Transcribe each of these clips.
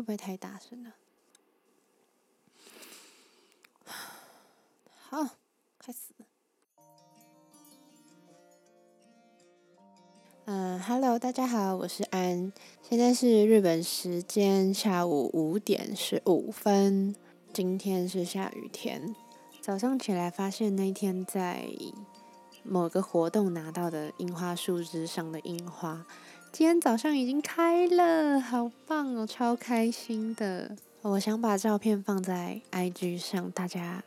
会不会太大声了？好，开始。嗯，Hello，大家好，我是安，现在是日本时间下午五点十五分，今天是下雨天。早上起来发现那天在某个活动拿到的樱花树枝上的樱花。今天早上已经开了，好棒哦，超开心的。我想把照片放在 IG 上，大家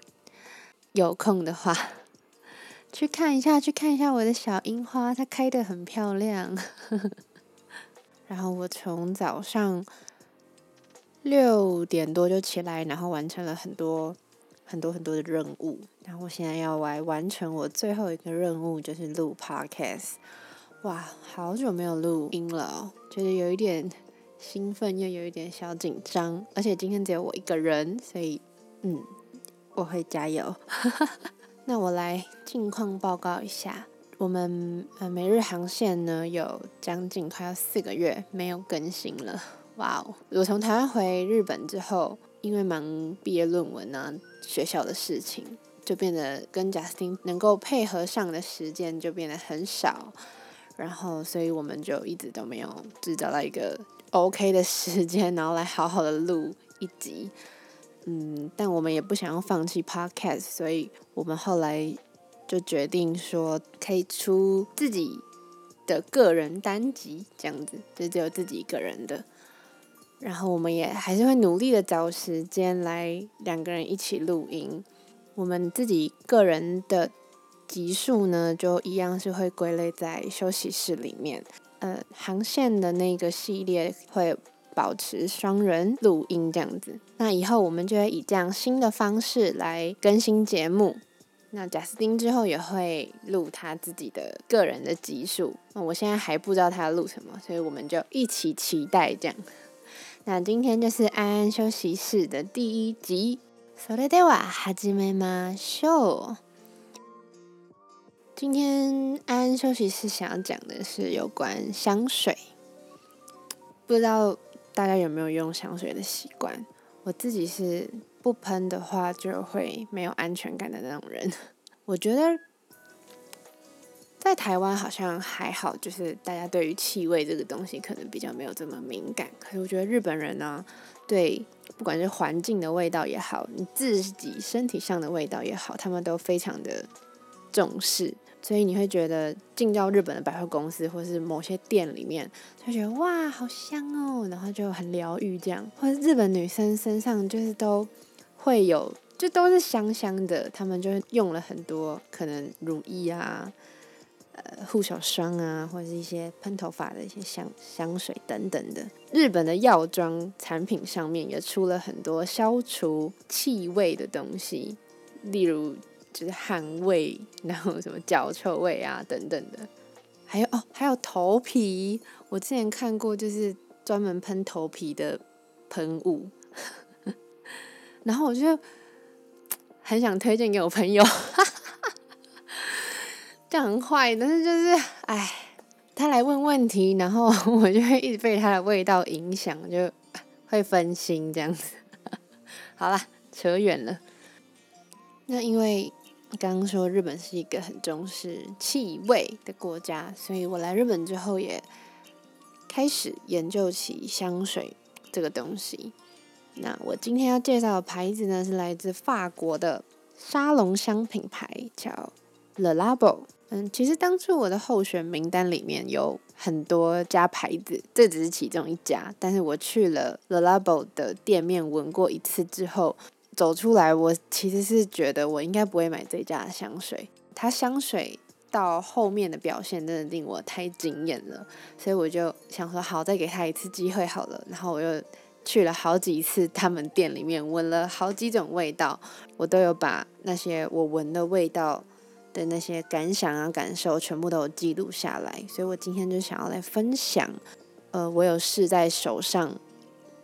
有空的话 去看一下，去看一下我的小樱花，它开的很漂亮。然后我从早上六点多就起来，然后完成了很多很多很多的任务。然后我现在要来完成我最后一个任务，就是录 Podcast。哇，好久没有录音了，觉得有一点兴奋，又有一点小紧张。而且今天只有我一个人，所以嗯，我会加油。那我来近况报告一下，我们呃每日航线呢有将近快要四个月没有更新了。哇哦，我从台湾回日本之后，因为忙毕业论文啊学校的事情，就变得跟贾斯汀能够配合上的时间就变得很少。然后，所以我们就一直都没有只找到一个 OK 的时间，然后来好好的录一集。嗯，但我们也不想要放弃 Podcast，所以我们后来就决定说，可以出自己的个人单集，这样子就只有自己一个人的。然后我们也还是会努力的找时间来两个人一起录音。我们自己个人的。集数呢，就一样是会归类在休息室里面。呃，航线的那个系列会保持双人录音这样子。那以后我们就会以这样新的方式来更新节目。那贾斯汀之后也会录他自己的个人的集数。那我现在还不知道他要录什么，所以我们就一起期待这样。那今天就是安安休息室的第一集。それでは始めましょう。 今天安安休息室想要讲的是有关香水，不知道大家有没有用香水的习惯？我自己是不喷的话就会没有安全感的那种人。我觉得在台湾好像还好，就是大家对于气味这个东西可能比较没有这么敏感。可是我觉得日本人呢，对不管是环境的味道也好，你自己身体上的味道也好，他们都非常的重视。所以你会觉得进到日本的百货公司或是某些店里面，就觉得哇好香哦，然后就很疗愈这样。或者日本女生身上就是都会有，就都是香香的，她们就用了很多可能乳液啊、呃护手霜啊，或者是一些喷头发的一些香香水等等的。日本的药妆产品上面也出了很多消除气味的东西，例如。就是汗味，然后什么脚臭味啊等等的，还有哦，还有头皮，我之前看过，就是专门喷头皮的喷雾，然后我就很想推荐给我朋友，这样很坏，但是就是哎，他来问问题，然后我就会一直被他的味道影响，就会分心这样子。好了，扯远了，那因为。刚刚说日本是一个很重视气味的国家，所以我来日本之后也开始研究起香水这个东西。那我今天要介绍的牌子呢，是来自法国的沙龙香品牌，叫 Le Labo。嗯，其实当初我的候选名单里面有很多家牌子，这只是其中一家。但是我去了 Le Labo 的店面闻过一次之后。走出来，我其实是觉得我应该不会买这家的香水。它香水到后面的表现真的令我太惊艳了，所以我就想说好，再给他一次机会好了。然后我又去了好几次他们店里面，闻了好几种味道，我都有把那些我闻的味道的那些感想啊、感受全部都有记录下来。所以我今天就想要来分享，呃，我有试在手上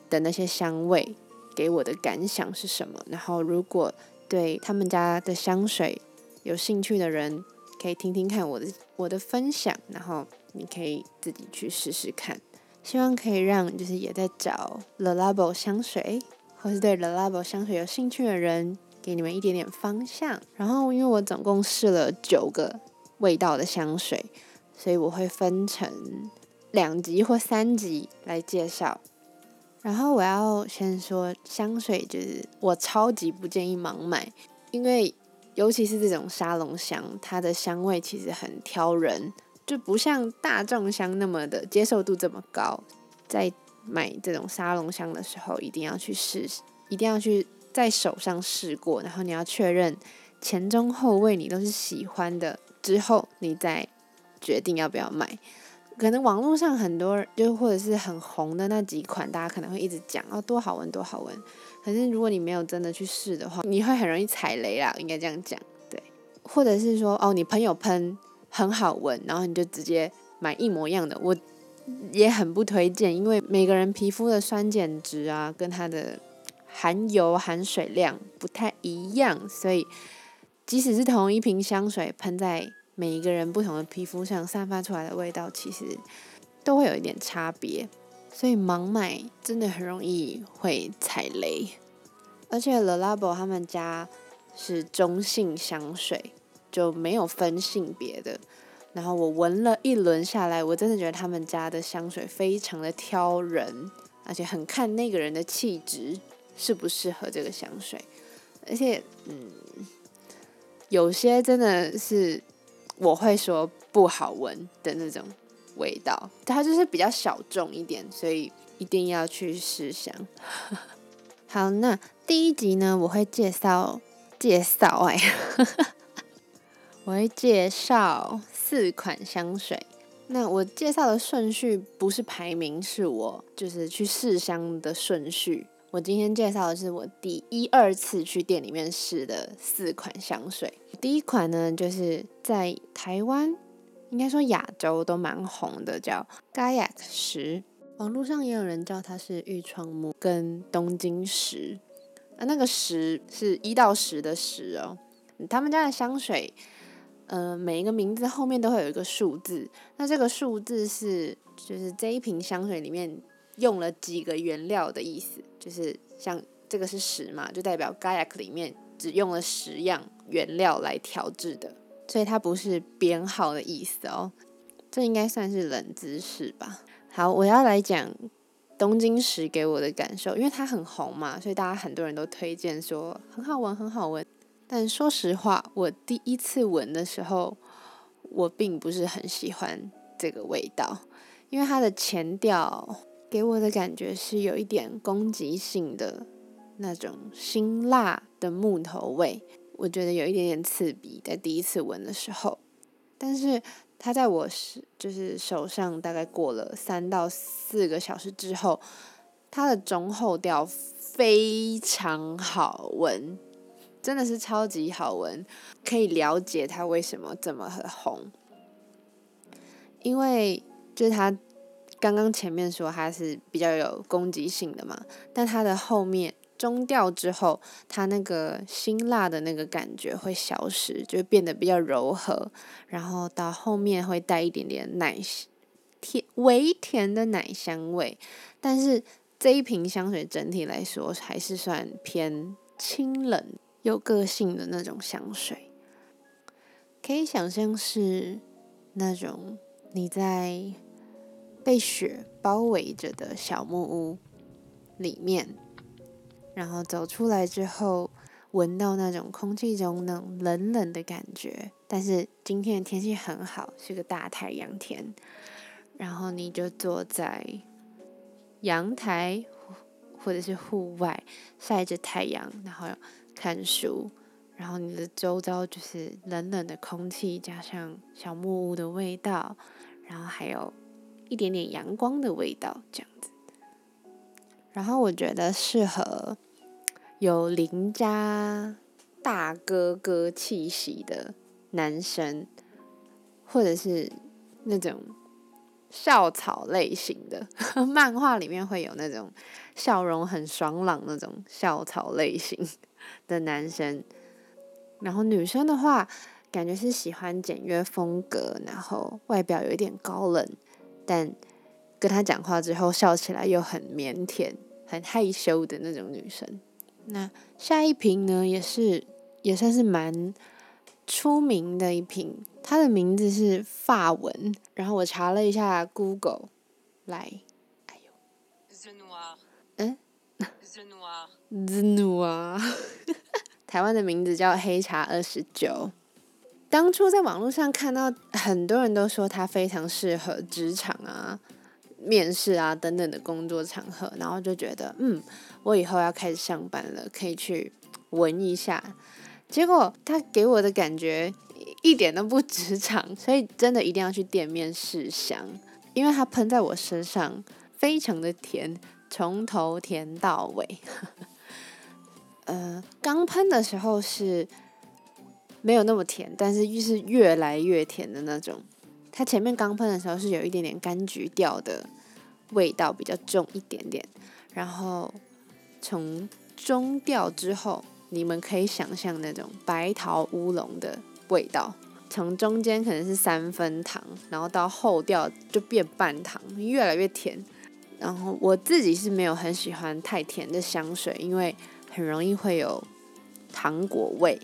的那些香味。给我的感想是什么？然后，如果对他们家的香水有兴趣的人，可以听听看我的我的分享，然后你可以自己去试试看。希望可以让就是也在找 Le Labo 香水，或是对 Le Labo 香水有兴趣的人，给你们一点点方向。然后，因为我总共试了九个味道的香水，所以我会分成两集或三集来介绍。然后我要先说，香水就是我超级不建议盲买，因为尤其是这种沙龙香，它的香味其实很挑人。就不像大众香那么的接受度这么高，在买这种沙龙香的时候，一定要去试，一定要去在手上试过，然后你要确认前中后味你都是喜欢的之后，你再决定要不要买。可能网络上很多就或者是很红的那几款，大家可能会一直讲哦多好闻多好闻，可是如果你没有真的去试的话，你会很容易踩雷啦，应该这样讲，对，或者是说哦你朋友喷。很好闻，然后你就直接买一模一样的，我也很不推荐，因为每个人皮肤的酸碱值啊，跟它的含油含水量不太一样，所以即使是同一瓶香水喷在每一个人不同的皮肤上，散发出来的味道其实都会有一点差别，所以盲买真的很容易会踩雷，而且 Le Labo 他们家是中性香水。就没有分性别的，然后我闻了一轮下来，我真的觉得他们家的香水非常的挑人，而且很看那个人的气质适不适合这个香水，而且嗯，有些真的是我会说不好闻的那种味道，它就是比较小众一点，所以一定要去试香。好，那第一集呢，我会介绍介绍哎。我会介绍四款香水。那我介绍的顺序不是排名，是我就是去试香的顺序。我今天介绍的是我第一二次去店里面试的四款香水。第一款呢，就是在台湾，应该说亚洲都蛮红的，叫 Gaiac 十，网络上也有人叫它是玉窗木跟东京十。啊，那个十是一到十的十哦。他们家的香水。呃，每一个名字后面都会有一个数字，那这个数字是就是这一瓶香水里面用了几个原料的意思，就是像这个是十嘛，就代表 Gaiac 里面只用了十样原料来调制的，所以它不是编号的意思哦。这应该算是冷知识吧。好，我要来讲东京石给我的感受，因为它很红嘛，所以大家很多人都推荐说很好闻，很好闻。但说实话，我第一次闻的时候，我并不是很喜欢这个味道，因为它的前调给我的感觉是有一点攻击性的那种辛辣的木头味，我觉得有一点点刺鼻，在第一次闻的时候。但是它在我是就是手上大概过了三到四个小时之后，它的中后调非常好闻。真的是超级好闻，可以了解它为什么这么红。因为就是它刚刚前面说它是比较有攻击性的嘛，但它的后面中调之后，它那个辛辣的那个感觉会消失，就变得比较柔和，然后到后面会带一点点奶甜微甜的奶香味。但是这一瓶香水整体来说还是算偏清冷。有个性的那种香水，可以想象是那种你在被雪包围着的小木屋里面，然后走出来之后，闻到那种空气中那种冷冷的感觉。但是今天的天气很好，是个大太阳天，然后你就坐在阳台或者是户外晒着太阳，然后。看书，然后你的周遭就是冷冷的空气，加上小木屋的味道，然后还有一点点阳光的味道，这样子。然后我觉得适合有邻家大哥哥气息的男生，或者是那种校草类型的，漫画里面会有那种笑容很爽朗那种校草类型。的男生，然后女生的话，感觉是喜欢简约风格，然后外表有一点高冷，但跟他讲话之后笑起来又很腼腆、很害羞的那种女生。那下一瓶呢，也是也算是蛮出名的一瓶，它的名字是法文，然后我查了一下 Google，来，哎呦。嗯，The Noir，台湾的名字叫黑茶二十九。当初在网络上看到很多人都说它非常适合职场啊、面试啊等等的工作场合，然后就觉得，嗯，我以后要开始上班了，可以去闻一下。结果他给我的感觉一点都不职场，所以真的一定要去店面试香，因为它喷在我身上非常的甜，从头甜到尾。呃，刚喷的时候是。没有那么甜，但是又是越来越甜的那种。它前面刚喷的时候是有一点点柑橘调的味道，比较重一点点。然后从中调之后，你们可以想象那种白桃乌龙的味道。从中间可能是三分糖，然后到后调就变半糖，越来越甜。然后我自己是没有很喜欢太甜的香水，因为很容易会有糖果味。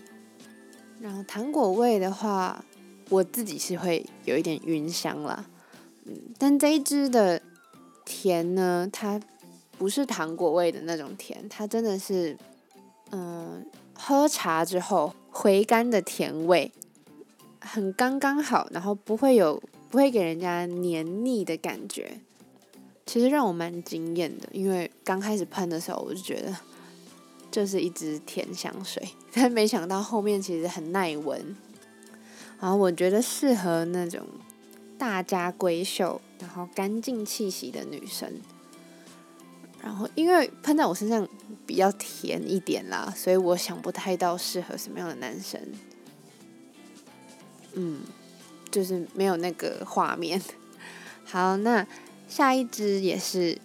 然后糖果味的话，我自己是会有一点晕香啦，嗯，但这一支的甜呢，它不是糖果味的那种甜，它真的是，嗯，喝茶之后回甘的甜味，很刚刚好，然后不会有不会给人家黏腻的感觉，其实让我蛮惊艳的，因为刚开始喷的时候我就觉得。就是一支甜香水，但没想到后面其实很耐闻，然后我觉得适合那种大家闺秀，然后干净气息的女生。然后因为喷在我身上比较甜一点啦，所以我想不太到适合什么样的男生。嗯，就是没有那个画面。好，那下一支也是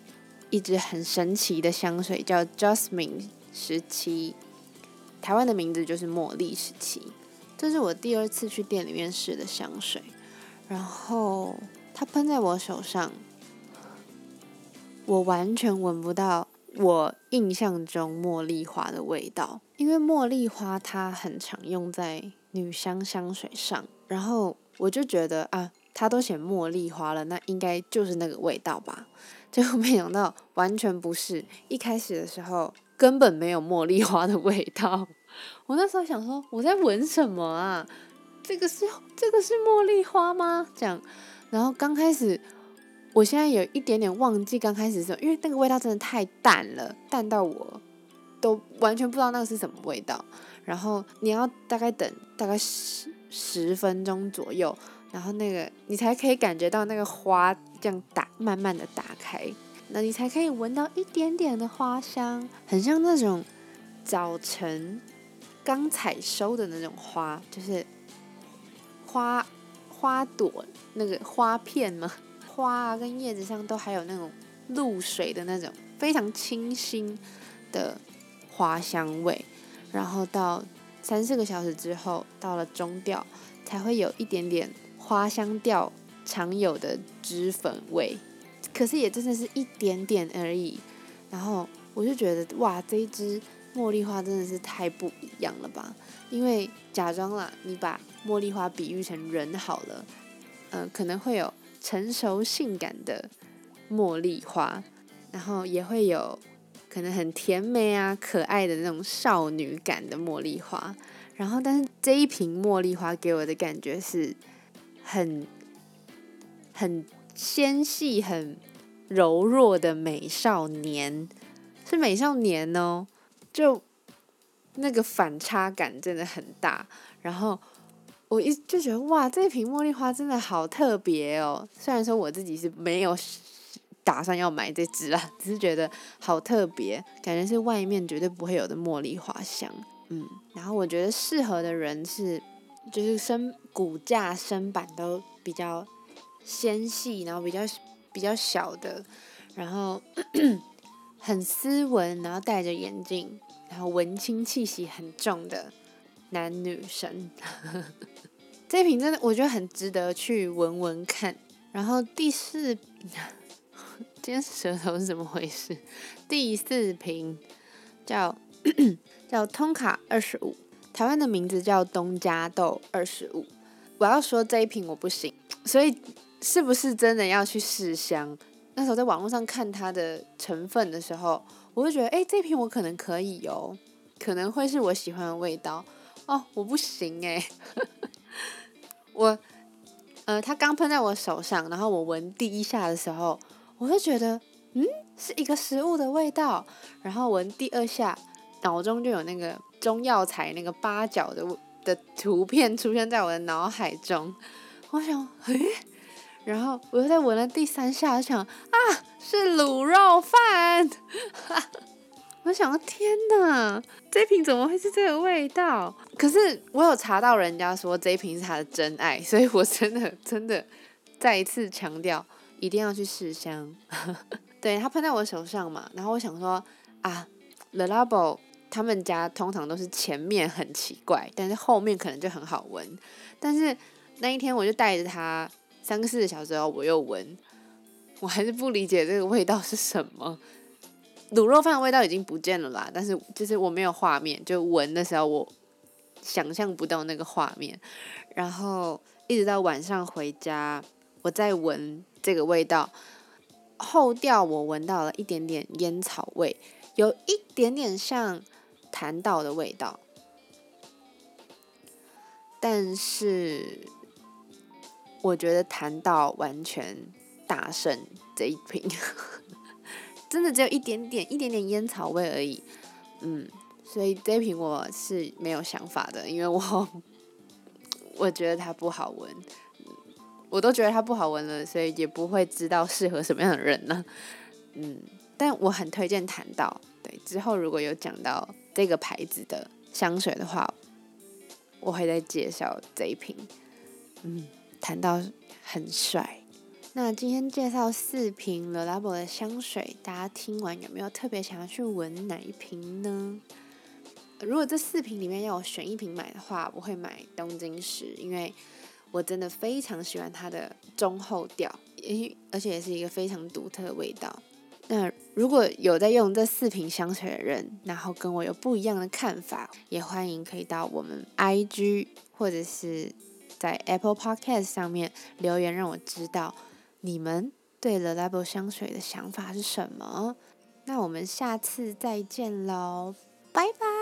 一支很神奇的香水，叫 Jasmine。十七，台湾的名字就是茉莉十七。这是我第二次去店里面试的香水，然后它喷在我手上，我完全闻不到我印象中茉莉花的味道。因为茉莉花它很常用在女香香水上，然后我就觉得啊，它都写茉莉花了，那应该就是那个味道吧？结果没想到完全不是。一开始的时候。根本没有茉莉花的味道，我那时候想说我在闻什么啊？这个是这个是茉莉花吗？这样，然后刚开始，我现在有一点点忘记刚开始时候，因为那个味道真的太淡了，淡到我都完全不知道那个是什么味道。然后你要大概等大概十十分钟左右，然后那个你才可以感觉到那个花这样打慢慢的打开。那你才可以闻到一点点的花香，很像那种早晨刚采收的那种花，就是花花朵那个花片嘛，花啊跟叶子上都还有那种露水的那种非常清新的花香味。然后到三四个小时之后，到了中调，才会有一点点花香调常有的脂粉味。可是也真的是一点点而已，然后我就觉得哇，这一支茉莉花真的是太不一样了吧？因为假装啦，你把茉莉花比喻成人好了，嗯，可能会有成熟性感的茉莉花，然后也会有可能很甜美啊、可爱的那种少女感的茉莉花，然后但是这一瓶茉莉花给我的感觉是很很。纤细、很柔弱的美少年，是美少年哦，就那个反差感真的很大。然后我一就觉得哇，这瓶茉莉花真的好特别哦。虽然说我自己是没有打算要买这支啊，只是觉得好特别，感觉是外面绝对不会有的茉莉花香。嗯，然后我觉得适合的人是，就是身骨架、身板都比较。纤细，然后比较比较小的，然后很斯文，然后戴着眼镜，然后文青气息很重的男女生。这瓶真的我觉得很值得去闻闻看。然后第四，今天舌头是怎么回事？第四瓶叫叫通卡二十五，台湾的名字叫东加豆二十五。我要说这一瓶我不行，所以是不是真的要去试香？那时候在网络上看它的成分的时候，我就觉得，哎，这瓶我可能可以哦，可能会是我喜欢的味道哦。我不行哎，我呃，它刚喷在我手上，然后我闻第一下的时候，我就觉得，嗯，是一个食物的味道。然后闻第二下，脑中就有那个中药材那个八角的的图片出现在我的脑海中。我想，诶。然后我又在闻了第三下，想啊，是卤肉饭。我想，天哪，这瓶怎么会是这个味道？可是我有查到人家说这瓶是他的真爱，所以我真的真的再一次强调，一定要去试香。对他喷在我手上嘛，然后我想说啊，The Labo 他们家通常都是前面很奇怪，但是后面可能就很好闻。但是那一天我就带着他。三个四个小时后，我又闻，我还是不理解这个味道是什么。卤肉饭的味道已经不见了啦，但是就是我没有画面，就闻的时候我想象不到那个画面。然后一直到晚上回家，我再闻这个味道，后调我闻到了一点点烟草味，有一点点像檀道的味道，但是。我觉得谈到完全大胜这一瓶，真的只有一点点、一点点烟草味而已。嗯，所以这一瓶我是没有想法的，因为我 我觉得它不好闻，我都觉得它不好闻了，所以也不会知道适合什么样的人呢。嗯，但我很推荐谈到，对，之后如果有讲到这个牌子的香水的话，我会再介绍这一瓶。嗯。谈到很帅，那今天介绍四瓶 Le Labo 的香水，大家听完有没有特别想要去闻哪一瓶呢？如果这四瓶里面要我选一瓶买的话，我会买东京石，因为我真的非常喜欢它的中后调，因而且也是一个非常独特的味道。那如果有在用这四瓶香水的人，然后跟我有不一样的看法，也欢迎可以到我们 IG 或者是。在 Apple Podcast 上面留言，让我知道你们对 The Label 香水的想法是什么。那我们下次再见喽，拜拜。